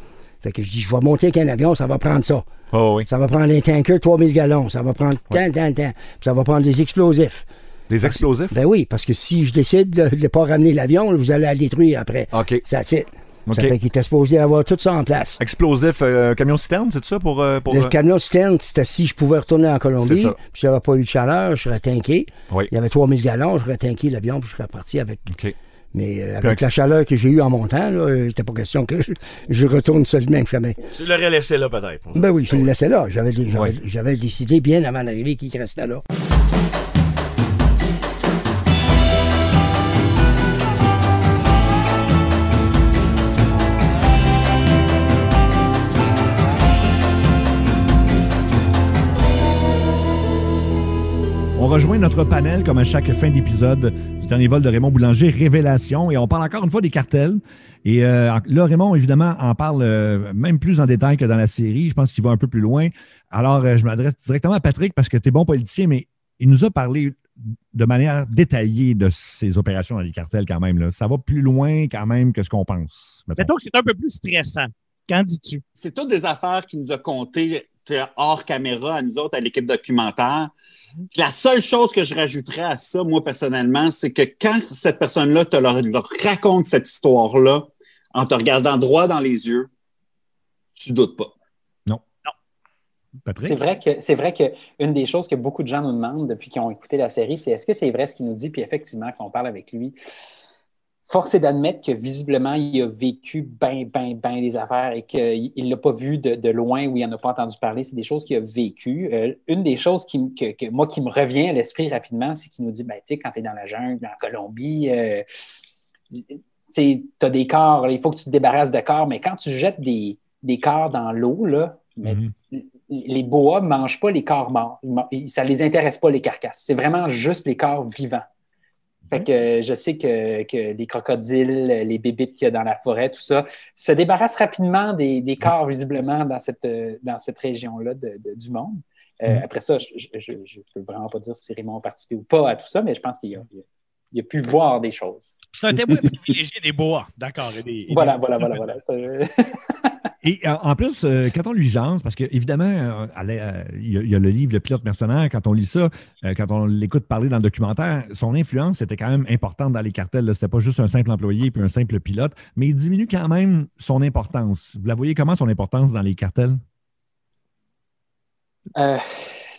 Fait que je dis, je vais monter avec un avion, ça va prendre ça. Oh, oui. Ça va prendre un tanker 3000 gallons. Ça va prendre tant, tant, tant. Puis ça va prendre des explosifs. Des explosifs? Ben oui, parce que si je décide de ne pas ramener l'avion, vous allez la détruire après. OK. Ça it. OK. Ça fait qu'il était supposé avoir tout ça en place. Explosif, euh, camion-citerne, c'est ça pour. euh, pour Le euh, camion citerne, c'était si je pouvais retourner en Colombie, puis j'avais pas eu de chaleur, je serais tanké. Oui. Il y avait 3000 gallons, je serais tanké l'avion, puis je serais parti avec. OK. Mais euh, avec la chaleur que j'ai eue en montant, là, euh, il n'était pas question que je, je retourne sur le même chemin. Tu l'aurais laissé là, peut-être. Ben oui, je le laissais là. J'avais, dé- j'avais, Oui. j'avais décidé bien avant d'arriver qu'il restait là. On rejoint notre panel, comme à chaque fin d'épisode du dernier vol de Raymond Boulanger, Révélation, et on parle encore une fois des cartels. Et euh, là, Raymond, évidemment, en parle euh, même plus en détail que dans la série. Je pense qu'il va un peu plus loin. Alors, euh, je m'adresse directement à Patrick parce que tu es bon politicien, mais il nous a parlé de manière détaillée de ces opérations dans les cartels quand même. là. Ça va plus loin quand même que ce qu'on pense. mettons. Mettons que c'est un peu plus stressant. Qu'en dis-tu? c'est toutes des affaires qu'il nous a contées hors caméra à nous autres, à l'équipe documentaire. La seule chose que je rajouterais à ça, moi, personnellement, c'est que quand cette personne-là te leur, leur raconte cette histoire-là, en te regardant droit dans les yeux, tu doutes pas. Patrick? C'est vrai que c'est vrai que une des choses que beaucoup de gens nous demandent depuis qu'ils ont écouté la série, c'est est-ce que c'est vrai ce qu'il nous dit? Puis effectivement, quand on parle avec lui, force est d'admettre que visiblement, il a vécu bien, bien, bien des affaires et qu'il ne l'a pas vu de, de loin ou il n'en a pas entendu parler. C'est des choses qu'il a vécues. Euh, une des choses qui, me- que, que moi qui me revient à l'esprit rapidement, c'est qu'il nous dit, ben, tu sais, quand tu es dans la jungle, en Colombie, euh, tu as des corps, il faut que tu te débarrasses de corps, mais quand tu jettes des, des corps dans l'eau, là, Mhm. les boas ne mangent pas les corps morts. Ça ne les intéresse pas, les carcasses. C'est vraiment juste les corps vivants. Fait que euh, je sais que, que les crocodiles, les bébites qu'il y a dans la forêt, tout ça, se débarrassent rapidement des, des corps visiblement dans cette, dans cette région-là de- de- du monde. Euh, Mhm. Après ça, je ne peux vraiment pas dire si Raymond a participé ou pas à tout ça, mais je pense qu'il a, il a- il a pu voir des choses. C'est un témoin privilégié des bois. D'accord. des- Voilà, voilà, voilà, voilà. Et euh, en plus, euh, quand on lui jase, parce qu'évidemment, il y, a- il y a le livre Le pilote mercenaire, quand on lit ça, euh, quand on l'écoute parler dans le documentaire, son influence était quand même importante dans les cartels. Ce n'était pas juste un simple employé puis un simple pilote, mais il diminue quand même son importance. Vous la voyez comment, son importance dans les cartels?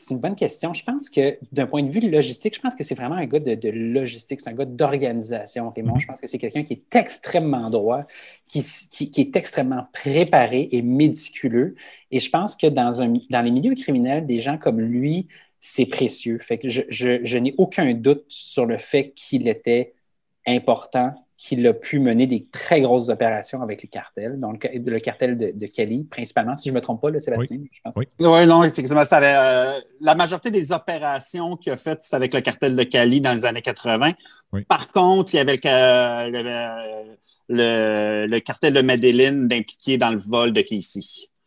C'est une bonne question. Je pense que d'un point de vue logistique, je pense que c'est vraiment un gars de, de logistique, c'est un gars d'organisation, Raymond. Mhm. Je pense que c'est quelqu'un qui est extrêmement droit, qui, s- qui- qui est extrêmement préparé et méticuleux. Et je pense que dans, un, dans les milieux criminels, des gens comme lui, c'est précieux. Fait que je, je- je n'ai aucun doute sur le fait qu'il était important, qu'il a pu mener des très grosses opérations avec les cartels, donc le, le cartel de, de Cali, principalement, si je ne me trompe pas, là, Sébastien, je pense. Oui. Oui, non, effectivement, ça avait, euh, la majorité des opérations qu'il a faites, c'était avec le cartel de Cali dans les années 80. Oui. Par contre, il y avait le, ca- le, le- le cartel de Medellin d'impliqué dans le vol de Casey.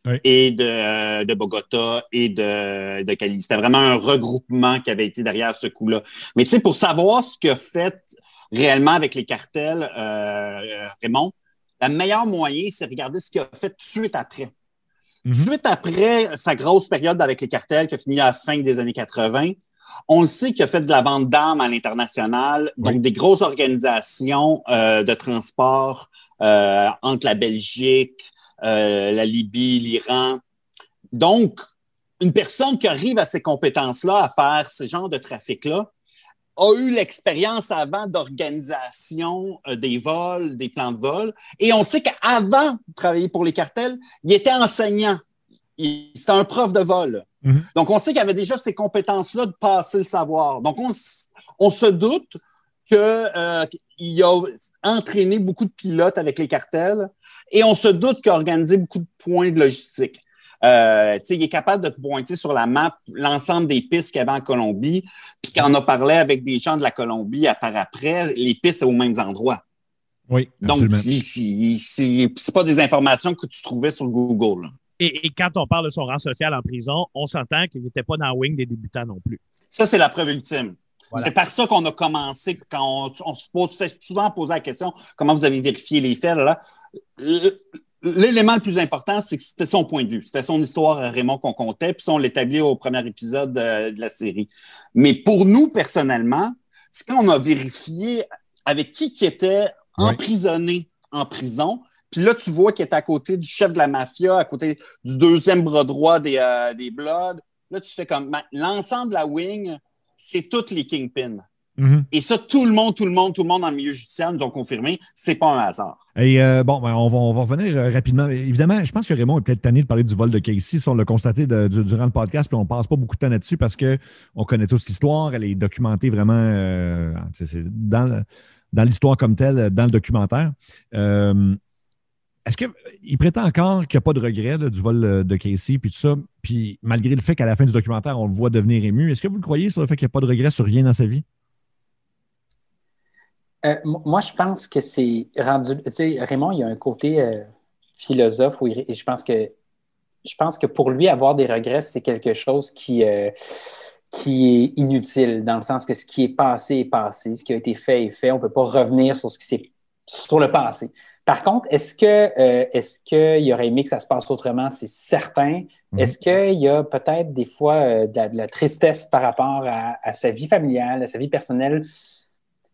Oui. Et de, euh, de Bogota et de, de Cali. C'était vraiment un regroupement qui avait été derrière ce coup-là. Mais tu sais, pour savoir ce qu'a fait réellement avec les cartels, euh, euh, Raymond, le meilleur moyen, c'est de regarder ce qu'il a fait tout de suite après. Mhm. Suite après sa grosse période avec les cartels qui a fini à la fin des années 80, on le sait qu'il a fait de la vente d'armes à l'international, donc Oui. des grosses organisations euh, de transport euh, entre la Belgique, euh, la Libye, l'Iran. Donc, une personne qui arrive à ces compétences-là, à faire ce genre de trafic-là, a eu l'expérience avant d'organisation euh, des vols, des plans de vol. Et on sait qu'avant de travailler pour les cartels, il était enseignant. C'était un prof de vol. Mhm. Donc, on sait qu'il avait déjà ces compétences-là de passer le savoir. Donc, on, se doute qu'il a entraîné beaucoup de pilotes avec les cartels et on se doute qu'il a organisé beaucoup de points de logistique. Euh, tu sais, il est capable de te pointer sur la map l'ensemble des pistes qu'il y avait en Colombie. Puis quand on a parlé avec des gens de la Colombie à part après, les pistes sont aux mêmes endroits. Oui, Donc, absolument. il- c'est c'est pas des informations que tu trouvais sur Google. là. Et, et quand on parle de son rang social en prison, on s'entend qu'il n'était pas dans la wing des débutants non plus. Ça, c'est la preuve ultime. Voilà. C'est par ça qu'on a commencé, quand on, on se pose fait souvent poser la question comment vous avez vérifié les faits. Là? L'élément le plus important, c'est que c'était son point de vue. C'était son histoire à Raymond qu'on comptait, puis ça, on l'établit au premier épisode euh, de la série. Mais pour nous, personnellement, c'est quand on a vérifié avec qui qui était emprisonné en prison, puis là, tu vois qu'il est à côté du chef de la mafia, à côté du deuxième bras droit des, euh, des Bloods. Là, tu fais comme ben, l'ensemble de la wing, c'est toutes les kingpins. Mhm. Et ça, tout le monde, tout le monde, tout le monde le milieu judiciaire nous ont confirmé, c'est pas un hasard. Et euh, bon, ben, on, va, on va revenir euh, rapidement. Évidemment, je pense que Raymond est peut-être tanné de parler du vol de Casey. Ça, on l'a constaté de- durant le podcast, puis on passe pas beaucoup de temps là-dessus parce que on connaît tous l'histoire. Elle est documentée vraiment euh, dans, l'histoire comme telle, dans le documentaire. Euh, est-ce qu'il prétend encore qu'il n'y a pas de regret là, du vol de Casey, puis tout ça, puis malgré le fait qu'à la fin du documentaire, on le voit devenir ému, est-ce que vous le croyez sur le fait qu'il n'y a pas de regret sur rien dans sa vie? Euh, moi, je pense que c'est rendu. Tu sais, Raymond, il y a un côté euh, philosophe où il- et je pense que je pense que pour lui, avoir des regrets, c'est quelque chose qui, euh, qui est inutile, dans le sens que ce qui est passé est passé, ce qui a été fait est fait. On ne peut pas revenir sur ce qui s'est sur le passé. Par contre, est-ce que est-ce qu'il aurait aimé que ça se passe autrement? C'est certain. Mhm. Est-ce qu'il y a peut-être des fois de, la, de la tristesse par rapport à, à sa vie familiale, à sa vie personnelle?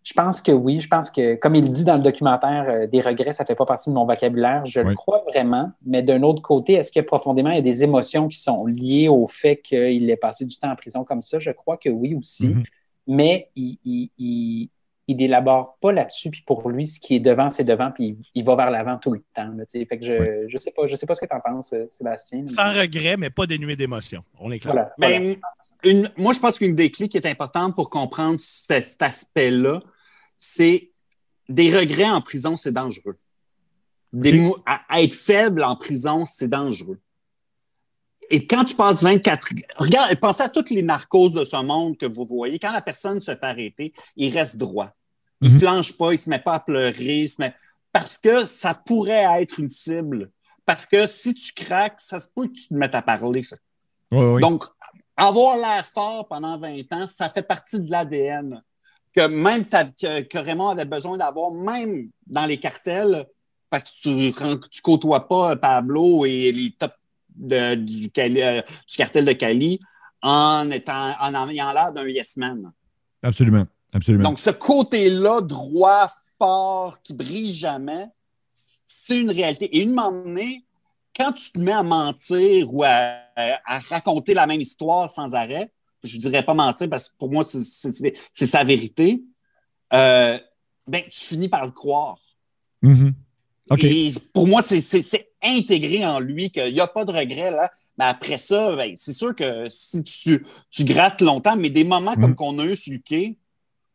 Je pense que oui. Je pense que, comme il dit dans le documentaire, euh, des regrets, ça ne fait pas partie de mon vocabulaire. Je Oui. le crois vraiment. Mais d'un autre côté, est-ce que profondément, il y a des émotions qui sont liées au fait qu'il ait passé du temps en prison comme ça? Je crois que oui aussi. Mhm. Mais il, il, il, il n'élabore pas là-dessus. Puis pour lui, ce qui est devant, c'est devant. Puis il, il va vers l'avant tout le temps. là, tu sais. fait que je ne sais, pas, je sais pas ce que tu en penses, euh, Sébastien. Sans regret, mais pas dénué d'émotion. On est clair. Voilà. voilà. Ben, une- moi, je pense qu'une des clés qui est importante pour comprendre ce- cet aspect-là, c'est des regrets en prison, c'est dangereux. Des à, être faible en prison, c'est dangereux. Et quand tu passes 24... Regarde, pensez à toutes les narcos de ce monde que vous voyez. Quand la personne se fait arrêter, il reste droit. Il ne Mhm. flanche pas, il ne se met pas à pleurer. il se met- Parce que ça pourrait être une cible. Parce que si tu craques, ça se peut que tu te mettes à parler. ça. Oui, oui. Donc, avoir l'air fort pendant 20 ans, ça fait partie de l'ADN que même t'as- que, que Raymond avait besoin d'avoir, même dans les cartels, parce que tu, tu côtoies pas Pablo et les tops de- du, Cali- euh, du cartel de Cali en étant en ayant l'air d'un yes man. absolument. Absolument. Donc, ce côté-là, droit, fort, qui brille jamais, c'est une réalité. Et une moment donné, quand tu te mets à mentir ou à, à raconter la même histoire sans arrêt, je dirais pas mentir parce que pour moi, c'est- sa vérité, euh, ben, tu finis par le croire. Mhm. Et pour moi, c'est- intégré en lui qu'il n'y a pas de regret. Là. Mais après ça, ben, c'est sûr que si tu, tu grattes longtemps, mais des moments comme Mhm. qu'on a eu sur le quai,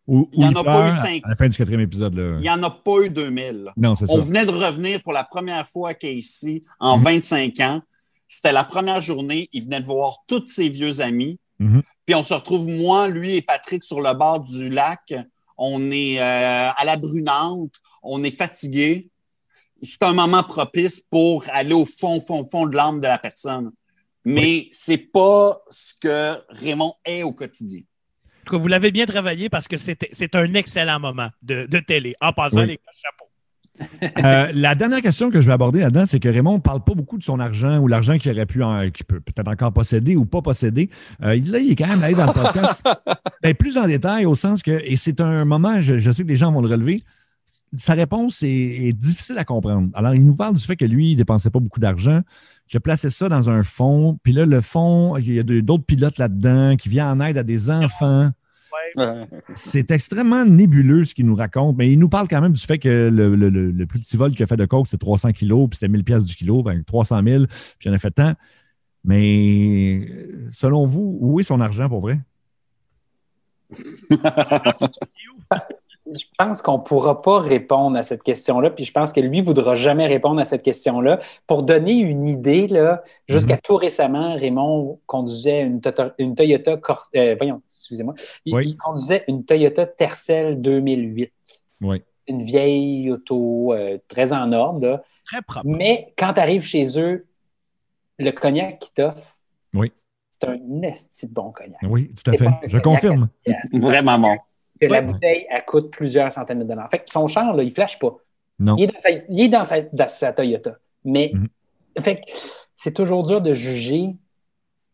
Où- il y où en a pas eu. À la fin du quatrième épisode. Là. il n'y en a pas eu 2000. là. Non, c'est ça. On venait de revenir pour la première fois à Casey en Mhm. 25 ans. C'était la première journée. Il venait de voir tous ses vieux amis. Mhm. Puis on se retrouve, moi, lui et Patrick, sur le bord du lac. On est euh, à la brunante. On est fatigué. C'est un moment propice pour aller au fond, fond, fond de l'âme de la personne. Mais c'est pas ce que Raymond est au quotidien. En tout cas, vous l'avez bien travaillé parce que c'était- c'est un excellent moment de, de télé. En passant, Oui. les gars. Euh, la dernière question que je vais aborder là-dedans, c'est que Raymond ne parle pas beaucoup de son argent ou l'argent qu'il aurait pu, en- qu'il peut peut-être encore posséder ou pas posséder. Euh, là, il est quand même allé dans le podcast ben, plus en détail au sens que, et c'est un moment, je, je sais que les gens vont le relever, sa réponse est, est difficile à comprendre. Alors, il nous parle du fait que lui, il ne dépensait pas beaucoup d'argent, qu'il a placé ça dans un fonds, puis là, le fonds, il y a d'autres pilotes là-dedans qui viennent en aide à des enfants. C'est extrêmement nébuleux ce qu'il nous raconte, mais il nous parle quand même du fait que le, le- le- le plus petit vol qu'il a fait de coke, c'est 300 kilos, puis c'était 1000 pièces du kilo, fait que 300 000, puis il en a fait tant. Mais selon vous, où est son argent pour vrai? je pense qu'on ne pourra pas répondre à cette question-là, puis je pense que lui ne voudra jamais répondre à cette question-là. Pour donner une idée, là, jusqu'à Mhm. tout récemment, Raymond conduisait une, une Toyota, Cor- euh, voyons, excusez-moi, il, Oui. il conduisait une Toyota Tercel 2008. Oui. Une vieille auto euh, très en ordre, là. Très propre. mais quand tu arrives chez eux, le cognac qu'ils t'offrent, Oui. c'est un esti de bon cognac. Oui, tout à fait. Je confirme. C'est Vraiment bon. Que la bouteille, elle coûte plusieurs centaines de dollars. Fait que son char, là, il flash pas. Non. Il est dans sa, il est dans sa, dans sa Toyota. Mais Mhm. fait c'est toujours dur de juger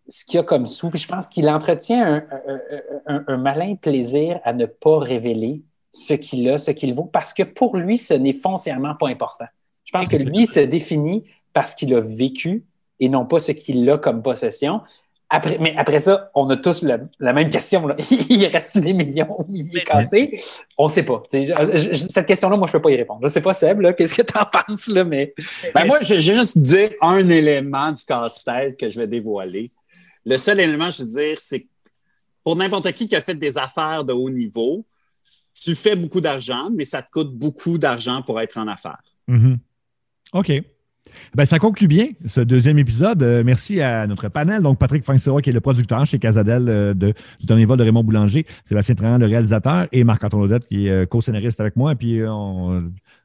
ce qu'il y a comme sous. Puis je pense qu'il entretient un, un- un- un malin plaisir à ne pas révéler ce qu'il a, ce qu'il vaut, parce que pour lui, ce n'est foncièrement pas important. Je pense que lui il se définit parce qu'il a vécu et non pas ce qu'il a comme possession. Après, mais après ça, on a tous le- la même question. là. il reste des millions, il Mais est cassé. On ne sait pas. Je- je- cette question-là, moi, je ne peux pas y répondre. Je ne sais pas, Seb, là, qu'est-ce que tu en penses, là, mais. Ben moi, je vais juste dire un élément du casse-tête que je vais dévoiler. Le seul élément, je veux dire, c'est que pour n'importe qui qui a fait des affaires de haut niveau, tu fais beaucoup d'argent, mais ça te coûte beaucoup d'argent pour être en affaires. Mhm. OK. Ben, ça conclut bien ce deuxième épisode. Euh, merci à notre panel. Donc, Patrick Frank-Sirois, qui est le producteur chez Casadel euh, de, du dernier vol de Raymond Boulanger, Sébastien Trahan, le réalisateur, et Marc-Antoine qui est euh, co-scénariste avec moi. Puis,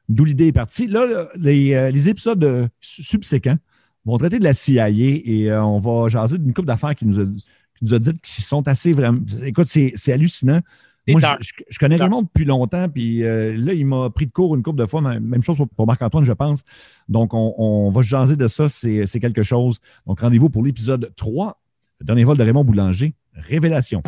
d'où l'idée est partie. Là, les, les épisodes su- subséquents vont traiter de la CIA et on va jaser d'une couple d'affaires qui nous a, dites qui sont assez vraiment. Écoute, c'est hallucinant. Moi, je, connais. Raymond depuis longtemps, puis euh, là, il m'a pris de cours une couple de fois. Même même chose pour, pour Marc-Antoine, je pense. Donc, on, on va se jaser de ça, c'est c'est quelque chose. Donc, rendez-vous pour l'épisode 3, le dernier vol de Raymond Boulanger, Révélation.